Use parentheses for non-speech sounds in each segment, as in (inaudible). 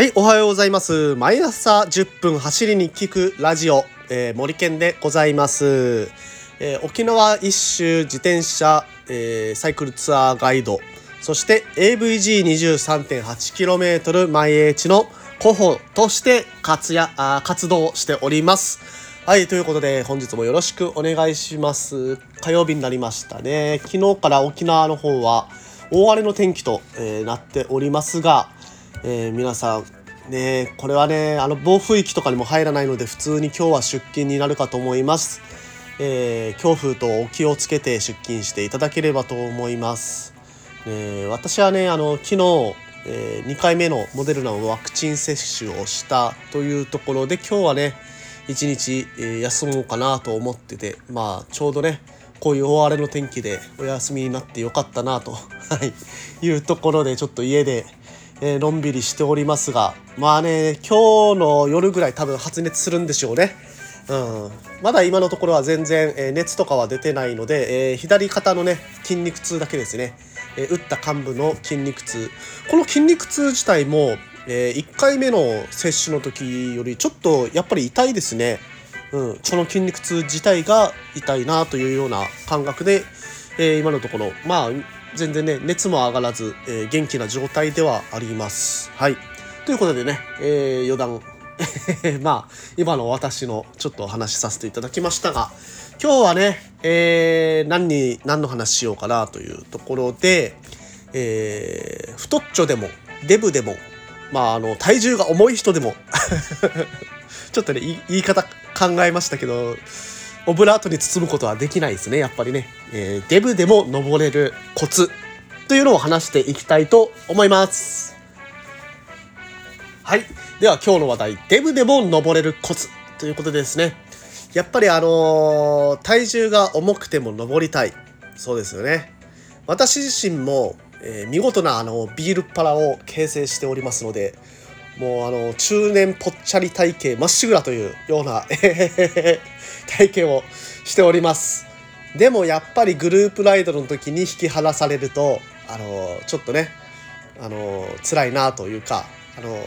はい、おはようございます。毎朝10分走りに聞くラジオ、えー、森健でございます。えー、沖縄一周自転車、えー、サイクルツアーガイド、そして AVG23.8km 毎日の候補として活やあ活動しております。はい、ということで本日もよろしくお願いします。火曜日になりましたね。昨日から沖縄の方は大荒れの天気と、えー、なっておりますが、えー、皆さんねこれはねあの暴風域とかにも入らないので普通に今日は出勤になるかと思います、えー、強風とお気をつけて出勤していただければと思います、えー、私はねあの昨日、えー、2回目のモデルナのワクチン接種をしたというところで今日はね一日、え休もうかなと思っててまあちょうどねこういう大荒れの天気でお休みになってよかったなと (laughs) いうところでちょっと家でえ、のんびりしておりますがまあね今日の夜ぐらい多分発熱するんでしょうね。うん、まだ今のところは全然、え、熱とかは出てないので、えー、左肩のね筋肉痛だけですね、え打った幹部の筋肉痛。この筋肉痛自体も、え1回目の接種の時よりちょっとやっぱり痛いですね、うん、この筋肉痛自体が痛いなというような感覚で、え今のところ。まあ全然ね熱も上がらず、えー、元気な状態ではあります。はい。ということでね、えー、余談。(laughs) まあ今の私のちょっとお話しさせていただきましたが今日はね、えー、何に何の話しようかなというところで、えー、太っちょでもデブでもまああの体重が重い人でも (laughs) ちょっとね言い方考えましたけどオブラートに包むことはできないですねやっぱりね、えー、デブでも登れるコツというのを話していきたいと思います。はい。では今日の話題デブでも登れるコツということでですね。やっぱりあのー、体重が重くても登りたい。そうですよね。私自身も、えー、見事なあのビールっ腹を形成しておりますのでもうあの中年ぽっちゃり体型まっしぐらというような (laughs) 体験をしております。でもやっぱりグループライドの時に引き離されるとあのちょっとねあの辛いなというかあの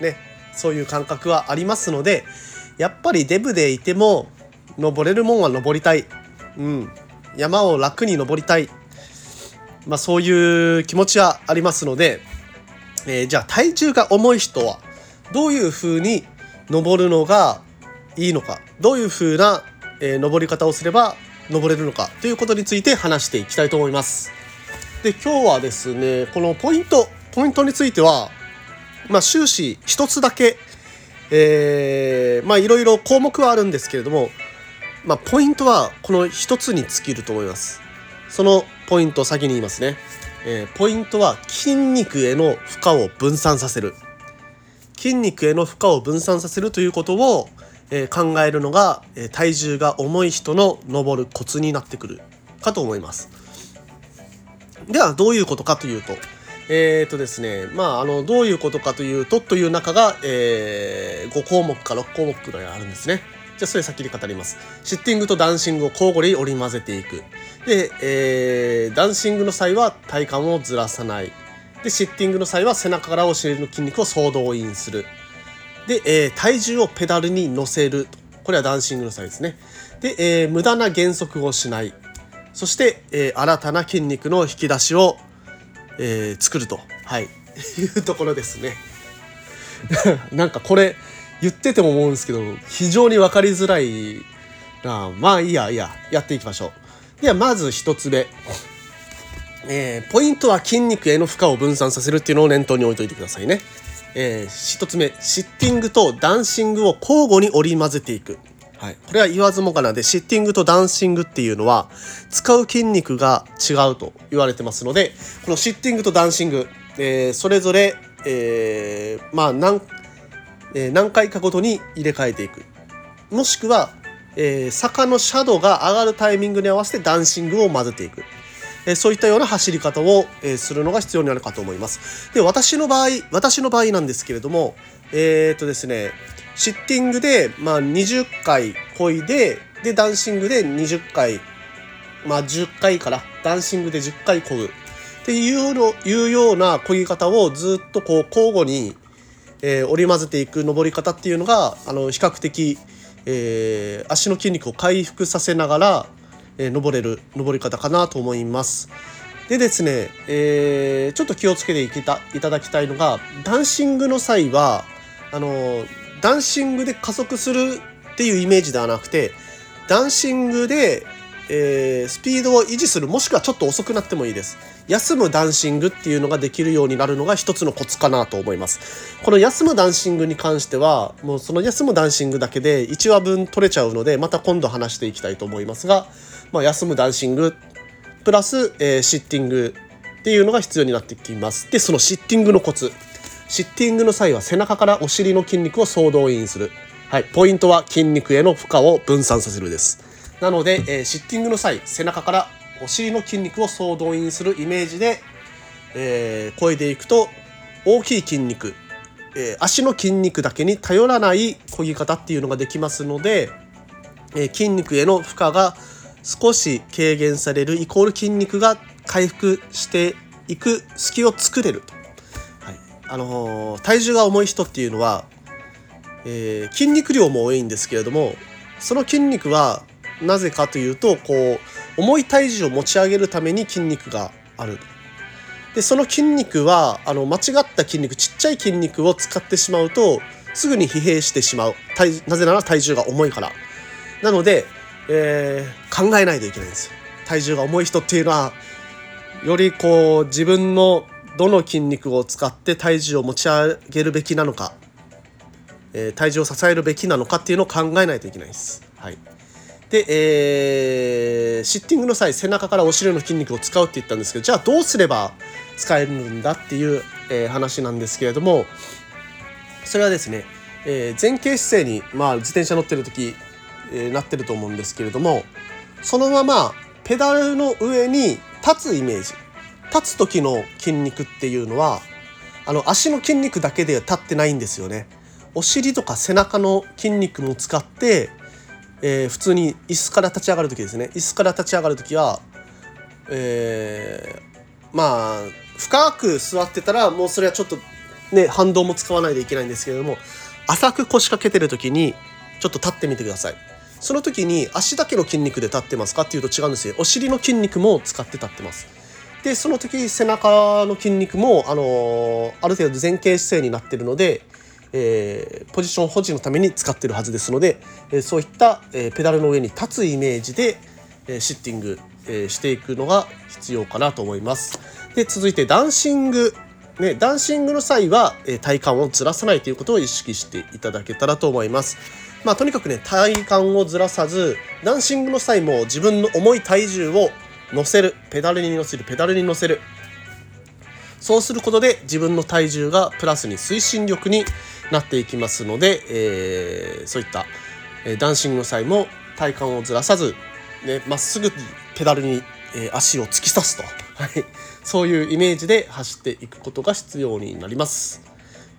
ねそういう感覚はありますのでやっぱりデブでいても登れるもんは登りたい、うん、山を楽に登りたい、まあ、そういう気持ちはありますのでえー、じゃあ体重が重い人はどういうふうに登るのがいいのかどういうふうな、えー、登り方をすれば登れるのかということについて話していきたいと思います。で今日はですねこのポイントポイントについてはまあ終始一つだけえー、まあいろいろ項目はあるんですけれどもまあポイントはこの一つに尽きると思います。そのポイントを先に言いますね。えー、ポイントは筋肉への負荷を分散させる。筋肉への負荷を分散させるということを、えー、考えるのが、えー、体重が重い人の登るコツになってくるかと思います。ではどういうことかというとえっ、ー、とですねまああのどういうことかというとという中が、えー5項目か6項目くらいあるんですね。じゃあそれ先に語りますシッティングとダンシングを交互に織り交ぜていくで、えー、ダンシングの際は体幹をずらさない。で、シッティングの際は背中からお尻の筋肉を総動員する。で、えー、体重をペダルに乗せる。これはダンシングの際ですね。で、えー、無駄な減速をしない。そして、えー、新たな筋肉の引き出しを、えー、作ると。はい。(laughs) いうところですね。(laughs) なんかこれ、言ってても思うんですけど、非常に分かりづらいな。まあいいや、いいや、やっていきましょう。ではまず1つ目、えー、ポイントは筋肉への負荷を分散させるっていうのを念頭に置いといてくださいね、えー、1つ目。シッティングとダンシングを交互に織り交ぜていく。はい、これは言わずもがなでシッティングとダンシングっていうのは使う筋肉が違うと言われてますのでこのシッティングとダンシング、えー、それぞれ、えー、まあ何,、え、何回かごとに入れ替えていくもしくはえー、坂の斜度が上がるタイミングに合わせてダンシングを混ぜていく。え、そういったような走り方を、え、するのが必要になるかと思います。で、私の場合、私の場合なんですけれども、えっ、とですね、シッティングで、まあ、20回漕いで、で、ダンシングで20回、まあ、10回から、ダンシングで10回漕ぐ。っていうのいうような漕ぎ方をずっとこう交互に、えー、織り交ぜていく登り方っていうのがあの比較的、えー、足の筋肉を回復させながら、えー、登れる登り方かなと思います。でですね、えー、ちょっと気をつけていたいただきたいのがダンシングの際はあのダンシングで加速するっていうイメージではなくてダンシングで、えー、スピードを維持するもしくはちょっと遅くなってもいいです。休むダンシングっていうのができるようになるのが一つのコツかなと思います。この休むダンシングに関してはもうその休むダンシングだけで1話分取れちゃうのでまた今度話していきたいと思いますが、まあ、休むダンシングプラス、えー、シッティングっていうのが必要になってきます。でそのシッティングのコツ。シッティングの際は背中からお尻の筋肉を総動員する。はい、ポイントは筋肉への負荷を分散させるです。なので、えー、シッティングの際、背中からお尻の筋肉を総動員するイメージで、えー、漕いでいくと、大きい筋肉、えー、足の筋肉だけに頼らない漕ぎ方っていうのができますので、えー、筋肉への負荷が少し軽減されるイコール筋肉が回復していく隙を作れると。はいあのー、体重が重い人っていうのはえー、筋肉量も多いんですけれどもその筋肉はなぜかというとこう重い体重を持ち上げるために筋肉がある。でその筋肉はあの間違った筋肉ちっちゃい筋肉を使ってしまうとすぐに疲弊してしまう。なぜなら体重が重いから。なので、えー、考えないといけないんです体重が重い人っていうのはよりこう自分のどの筋肉を使って体重を持ち上げるべきなのかえー、体重を支えるべきなのかっていうのを考えないといけないんです。はい、で、えー、シッティングの際背中からお尻の筋肉を使うって言ったんですけどじゃあどうすれば使えるんだっていう、えー、話なんですけれどもそれはですね、えー、前傾姿勢に、まあ、自転車乗ってる時、えー、なってると思うんですけれどもそのままペダルの上に立つイメージ立つ時の筋肉っていうのはあの足の筋肉だけで立ってないんですよね。お尻とか背中の筋肉も使って、えー、普通に椅子から立ち上がる時ですね。椅子から立ち上がる時は、えー、まあ深く座ってたらもうそれはちょっとね反動も使わないといけないんですけれども浅く腰掛けてる時にちょっと立ってみてください。その時に足だけの筋肉で立ってますかっていうと違うんですよ。お尻の筋肉も使って立ってます。でその時背中の筋肉も、あのー、ある程度前傾姿勢になってるのでえー、ポジション保持のために使ってるはずですので、えー、そういった、え、ペダルの上に立つイメージで、えシッティング、えしていくのが必要かなと思います。で続いてダンシングね、ダンシングの際は、え体幹をずらさないということを意識していただけたらと思います。まあ、とにかくね、体幹をずらさず、ダンシングの際も自分の重い体重を乗せる、ペダルに乗せる、ペダルに乗せる。そうすることで自分の体重がプラスに推進力になっていきますので、えー、そういった、えー、ダンシングの際も体幹をずらさずま、ね、っすぐペダルに、えー、足を突き刺すと、(laughs) はい、そういうイメージで走っていくことが必要になります。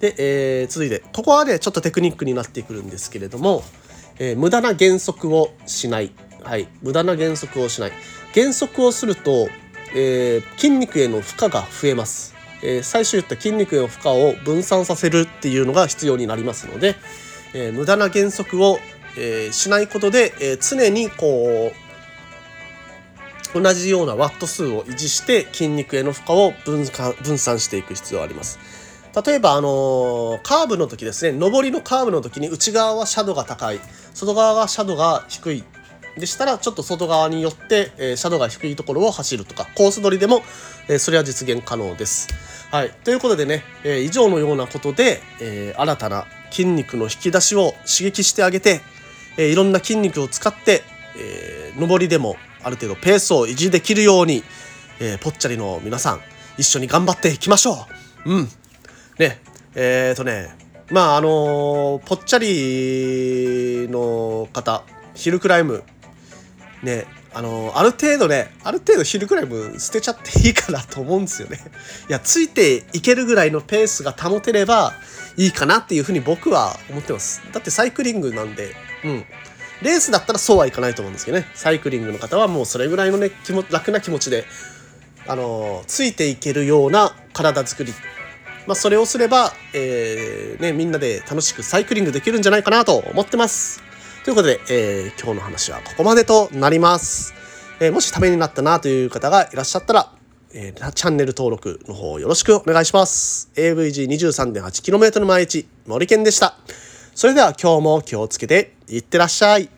で、えー、続いてここはねちょっとテクニックになってくるんですけれども、えー、無駄な減速をしない、はい、無駄な減速をしない。減速をすると、えー、筋肉への負荷が増えます。えー、最初言った筋肉への負荷を分散させるっていうのが必要になりますので、えー、無駄な減速を、えー、しないことで、えー、常にこう同じようなワット数を維持して筋肉への負荷を分分散していく必要があります。例えば、あのー、カーブの時ですね上りのカーブの時に内側はシャドウが高い外側はシャドウが低いでしたらちょっと外側によって、えー、シャドウが低いところを走るとかコース取りでも、えー、それは実現可能です。はい、ということでね、えー、以上のようなことで、えー、新たな筋肉の引き出しを刺激してあげて、えー、いろんな筋肉を使って、えー、上りでもある程度ペースを維持できるように、え、ぽっちゃりの皆さん一緒に頑張っていきましょう。うん。ね。えー、とねまああの、ぽっちゃりの方ヒルクライムねあのある程度ねある程度ヒルクライム捨てちゃっていいかなと思うんですよね。いやついていけるぐらいのペースが保てればいいかなっていうふうに僕は思ってます。だってサイクリングなんでうん。レースだったらそうはいかないと思うんですけどね。サイクリングの方はもうそれぐらいのね気も楽な気持ちであのついていけるような体作り。まあ、それをすれば、えーね、みんなで楽しくサイクリングできるんじゃないかなと思ってます。ということで、えー、今日の話はここまでとなります。えー、もしためになったなという方がいらっしゃったら、えー、チャンネル登録の方よろしくお願いします。AVG23.8km 毎日、森健でした。それでは今日も気をつけていってらっしゃい。